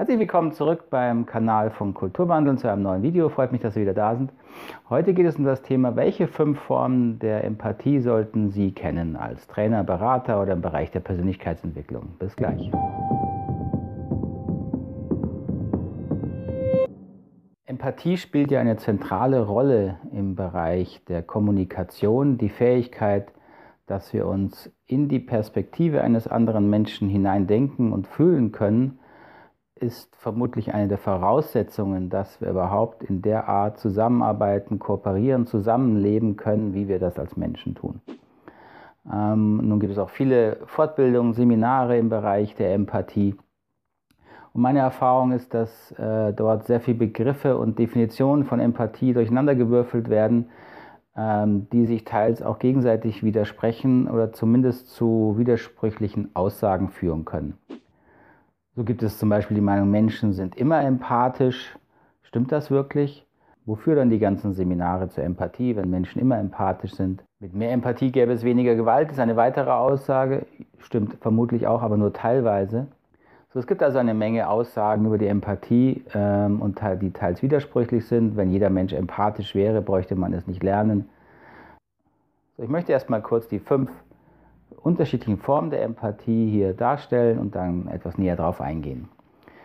Herzlich willkommen zurück beim Kanal von Kulturwandeln zu einem neuen Video. Freut mich, dass Sie wieder da sind. Heute geht es um das Thema, welche fünf Formen der Empathie sollten Sie kennen als Trainer, Berater oder im Bereich der Persönlichkeitsentwicklung. Bis gleich. Empathie spielt ja eine zentrale Rolle im Bereich der Kommunikation, die Fähigkeit, dass wir uns in die Perspektive eines anderen Menschen hineindenken und fühlen können, ist vermutlich eine der Voraussetzungen, dass wir überhaupt in der Art zusammenarbeiten, kooperieren, zusammenleben können, wie wir das als Menschen tun. Ähm, nun gibt es auch viele Fortbildungen, Seminare im Bereich der Empathie. Und meine Erfahrung ist, dass äh, dort sehr viele Begriffe und Definitionen von Empathie durcheinandergewürfelt werden, ähm, die sich teils auch gegenseitig widersprechen oder zumindest zu widersprüchlichen Aussagen führen können. So gibt es zum Beispiel die Meinung, Menschen sind immer empathisch. Stimmt das wirklich? Wofür dann die ganzen Seminare zur Empathie, wenn Menschen immer empathisch sind? Mit mehr Empathie gäbe es weniger Gewalt, ist eine weitere Aussage. Stimmt vermutlich auch, aber nur teilweise. So, es gibt also eine Menge Aussagen über die Empathie ähm, und die teils widersprüchlich sind. Wenn jeder Mensch empathisch wäre, bräuchte man es nicht lernen. So, ich möchte erstmal kurz die fünf unterschiedlichen Formen der Empathie hier darstellen und dann etwas näher darauf eingehen.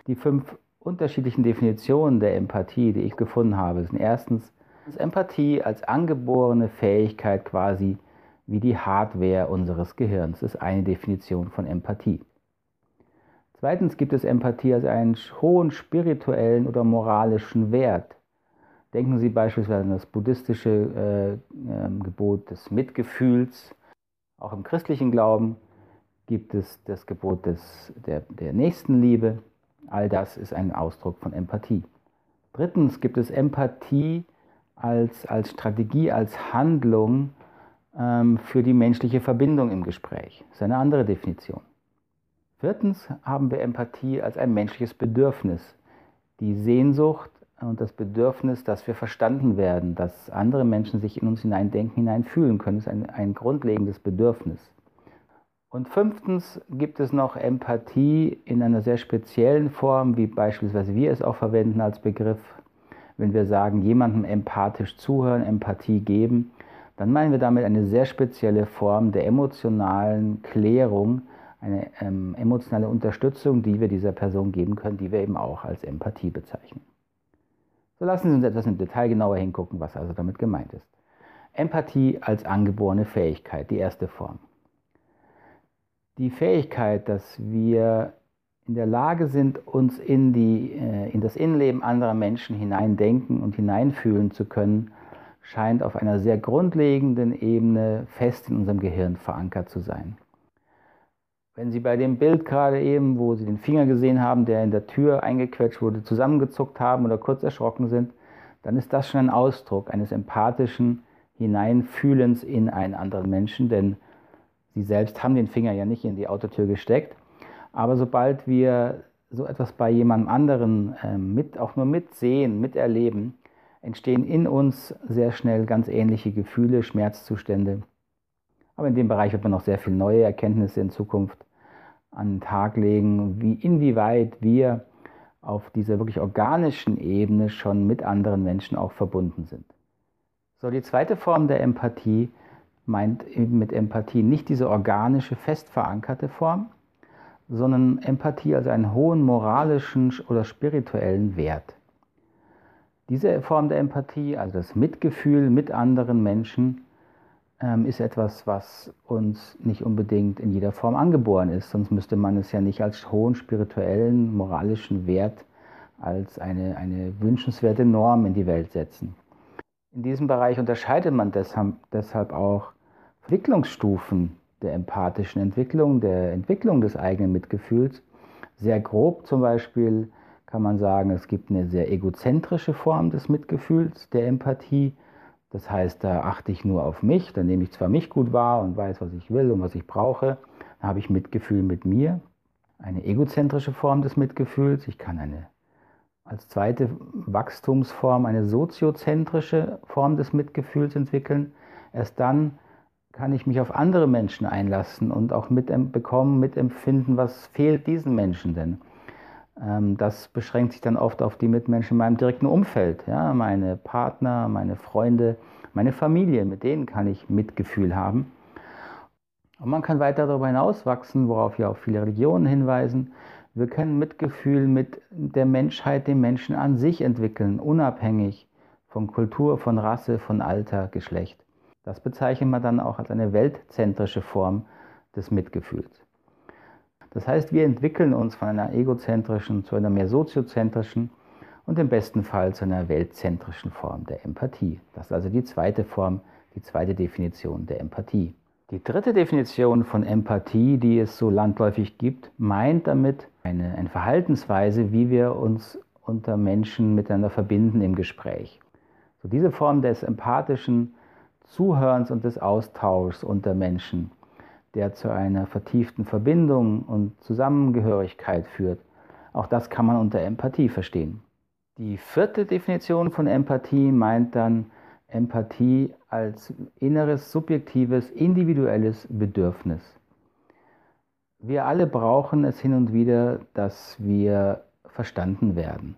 Die fünf unterschiedlichen Definitionen der Empathie, die ich gefunden habe, sind erstens Empathie als angeborene Fähigkeit quasi wie die Hardware unseres Gehirns. Ist eine Definition von Empathie. Zweitens gibt es Empathie als einen hohen spirituellen oder moralischen Wert. Denken Sie beispielsweise an das buddhistische äh, äh, Gebot des Mitgefühls auch im christlichen Glauben gibt es das Gebot des, der, der Nächstenliebe. All das ist ein Ausdruck von Empathie. Drittens gibt es Empathie als, als Strategie, als Handlung ähm, für die menschliche Verbindung im Gespräch. Das ist eine andere Definition. Viertens haben wir Empathie als ein menschliches Bedürfnis. Die Sehnsucht und das Bedürfnis, dass wir verstanden werden, dass andere Menschen sich in uns hineindenken, hineinfühlen können, ist ein, ein grundlegendes Bedürfnis. Und fünftens gibt es noch Empathie in einer sehr speziellen Form, wie beispielsweise wir es auch verwenden als Begriff. Wenn wir sagen, jemandem empathisch zuhören, Empathie geben, dann meinen wir damit eine sehr spezielle Form der emotionalen Klärung, eine ähm, emotionale Unterstützung, die wir dieser Person geben können, die wir eben auch als Empathie bezeichnen. Lassen Sie uns etwas im Detail genauer hingucken, was also damit gemeint ist. Empathie als angeborene Fähigkeit, die erste Form. Die Fähigkeit, dass wir in der Lage sind, uns in, die, äh, in das Innenleben anderer Menschen hineindenken und hineinfühlen zu können, scheint auf einer sehr grundlegenden Ebene fest in unserem Gehirn verankert zu sein. Wenn Sie bei dem Bild gerade eben, wo Sie den Finger gesehen haben, der in der Tür eingequetscht wurde, zusammengezuckt haben oder kurz erschrocken sind, dann ist das schon ein Ausdruck eines empathischen Hineinfühlens in einen anderen Menschen, denn Sie selbst haben den Finger ja nicht in die Autotür gesteckt. Aber sobald wir so etwas bei jemandem anderen äh, mit, auch nur mitsehen, miterleben, entstehen in uns sehr schnell ganz ähnliche Gefühle, Schmerzzustände. Aber in dem Bereich wird man noch sehr viele neue Erkenntnisse in Zukunft an den Tag legen, wie inwieweit wir auf dieser wirklich organischen Ebene schon mit anderen Menschen auch verbunden sind. So, die zweite Form der Empathie meint eben mit Empathie nicht diese organische, fest verankerte Form, sondern Empathie als einen hohen moralischen oder spirituellen Wert. Diese Form der Empathie, also das Mitgefühl mit anderen Menschen, ähm, ist etwas, was uns nicht unbedingt in jeder Form angeboren ist. Sonst müsste man es ja nicht als hohen spirituellen, moralischen Wert, als eine, eine wünschenswerte Norm in die Welt setzen. In diesem Bereich unterscheidet man deshalb, deshalb auch Entwicklungsstufen der empathischen Entwicklung, der Entwicklung des eigenen Mitgefühls. Sehr grob zum Beispiel kann man sagen, es gibt eine sehr egozentrische Form des Mitgefühls, der Empathie, das heißt, da achte ich nur auf mich, dann nehme ich zwar mich gut wahr und weiß, was ich will und was ich brauche, dann habe ich Mitgefühl mit mir, eine egozentrische Form des Mitgefühls. Ich kann eine als zweite Wachstumsform eine soziozentrische Form des Mitgefühls entwickeln. Erst dann kann ich mich auf andere Menschen einlassen und auch mitbekommen, mitempfinden, was fehlt diesen Menschen denn. Ähm, das beschränkt sich dann oft auf die Mitmenschen in meinem direkten Umfeld, ja, meine Partner, meine Freunde, meine Familie, mit denen kann ich Mitgefühl haben. Und man kann weiter darüber hinaus wachsen, worauf ja auch viele Religionen hinweisen. Wir können Mitgefühl mit der Menschheit, dem Menschen an sich entwickeln, unabhängig von Kultur, von Rasse, von Alter, Geschlecht. Das bezeichnet man dann auch als eine weltzentrische Form des Mitgefühls. Das heißt, wir entwickeln uns von einer egozentrischen zu einer mehr soziozentrischen und im besten Fall zu einer weltzentrischen Form der Empathie. Das ist also die zweite Form, die zweite Definition der Empathie. Die dritte Definition von Empathie, die es so landläufig gibt, meint damit eine, eine Verhaltensweise, wie wir uns unter Menschen miteinander verbinden im Gespräch. So diese Form des empathischen Zuhörens und des Austauschs unter Menschen der zu einer vertieften Verbindung und Zusammengehörigkeit führt. Auch das kann man unter Empathie verstehen. Die vierte Definition von Empathie meint dann Empathie als inneres, subjektives, individuelles Bedürfnis. Wir alle brauchen es hin und wieder, dass wir verstanden werden.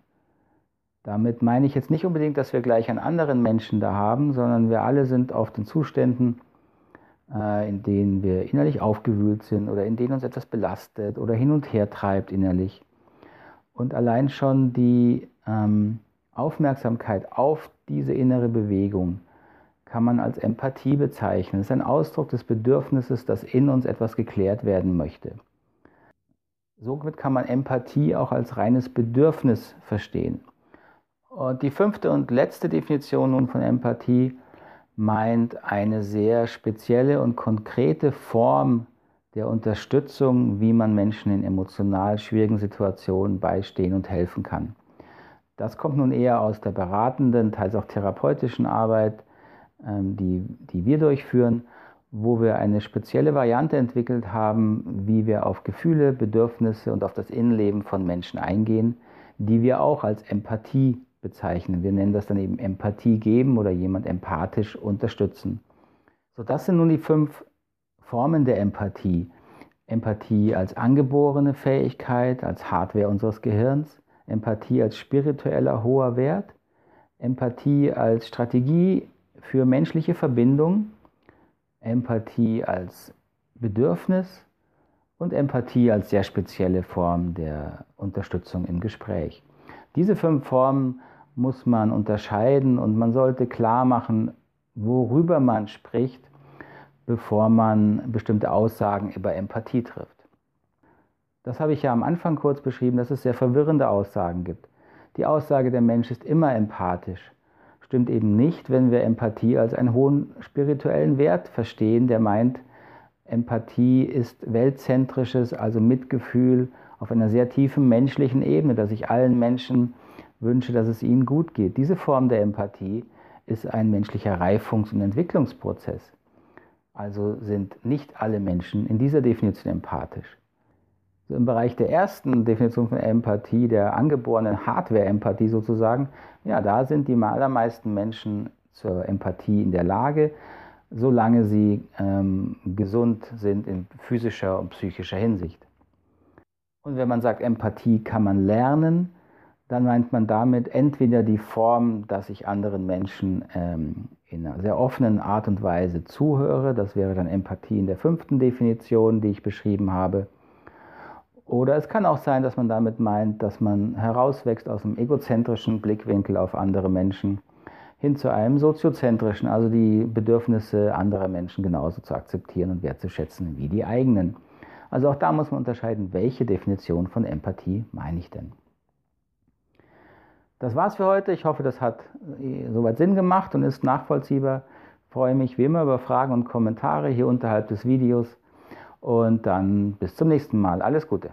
Damit meine ich jetzt nicht unbedingt, dass wir gleich an anderen Menschen da haben, sondern wir alle sind oft in Zuständen, in denen wir innerlich aufgewühlt sind oder in denen uns etwas belastet oder hin und her treibt innerlich. Und allein schon die ähm, Aufmerksamkeit auf diese innere Bewegung kann man als Empathie bezeichnen. Es ist ein Ausdruck des Bedürfnisses, dass in uns etwas geklärt werden möchte. Somit kann man Empathie auch als reines Bedürfnis verstehen. Und die fünfte und letzte Definition nun von Empathie meint eine sehr spezielle und konkrete Form der Unterstützung, wie man Menschen in emotional schwierigen Situationen beistehen und helfen kann. Das kommt nun eher aus der beratenden, teils auch therapeutischen Arbeit, ähm, die, die wir durchführen, wo wir eine spezielle Variante entwickelt haben, wie wir auf Gefühle, Bedürfnisse und auf das Innenleben von Menschen eingehen, die wir auch als Empathie bezeichnen. Wir nennen das dann eben Empathie geben oder jemand empathisch unterstützen. So, das sind nun die fünf Formen der Empathie. Empathie als angeborene Fähigkeit, als Hardware unseres Gehirns, Empathie als spiritueller hoher Wert, Empathie als Strategie für menschliche Verbindung, Empathie als Bedürfnis und Empathie als sehr spezielle Form der Unterstützung im Gespräch. Diese fünf Formen muss man unterscheiden und man sollte klar machen, worüber man spricht, bevor man bestimmte Aussagen über Empathie trifft. Das habe ich ja am Anfang kurz beschrieben, dass es sehr verwirrende Aussagen gibt. Die Aussage, der Mensch ist immer empathisch, stimmt eben nicht, wenn wir Empathie als einen hohen spirituellen Wert verstehen, der meint, Empathie ist weltzentrisches, also Mitgefühl auf einer sehr tiefen menschlichen Ebene, dass ich allen Menschen wünsche, dass es ihnen gut geht. Diese Form der Empathie ist ein menschlicher Reifungs- und Entwicklungsprozess. Also sind nicht alle Menschen in dieser Definition empathisch. So Im Bereich der ersten Definition von Empathie, der angeborenen Hardware-Empathie sozusagen, ja, da sind die allermeisten Menschen zur Empathie in der Lage, solange sie ähm, gesund sind in physischer und psychischer Hinsicht. Und wenn man sagt, Empathie kann man lernen, dann meint man damit entweder die Form, dass ich anderen Menschen ähm, in einer sehr offenen Art und Weise zuhöre, das wäre dann Empathie in der fünften Definition, die ich beschrieben habe. Oder es kann auch sein, dass man damit meint, dass man herauswächst aus einem egozentrischen Blickwinkel auf andere Menschen hin zu einem soziozentrischen, also die Bedürfnisse anderer Menschen genauso zu akzeptieren und wertzuschätzen wie die eigenen. Also auch da muss man unterscheiden, welche Definition von Empathie meine ich denn. Das war's für heute. Ich hoffe, das hat äh, soweit Sinn gemacht und ist nachvollziehbar. Ich freue mich wie immer über Fragen und Kommentare hier unterhalb des Videos. Und dann bis zum nächsten Mal. Alles Gute.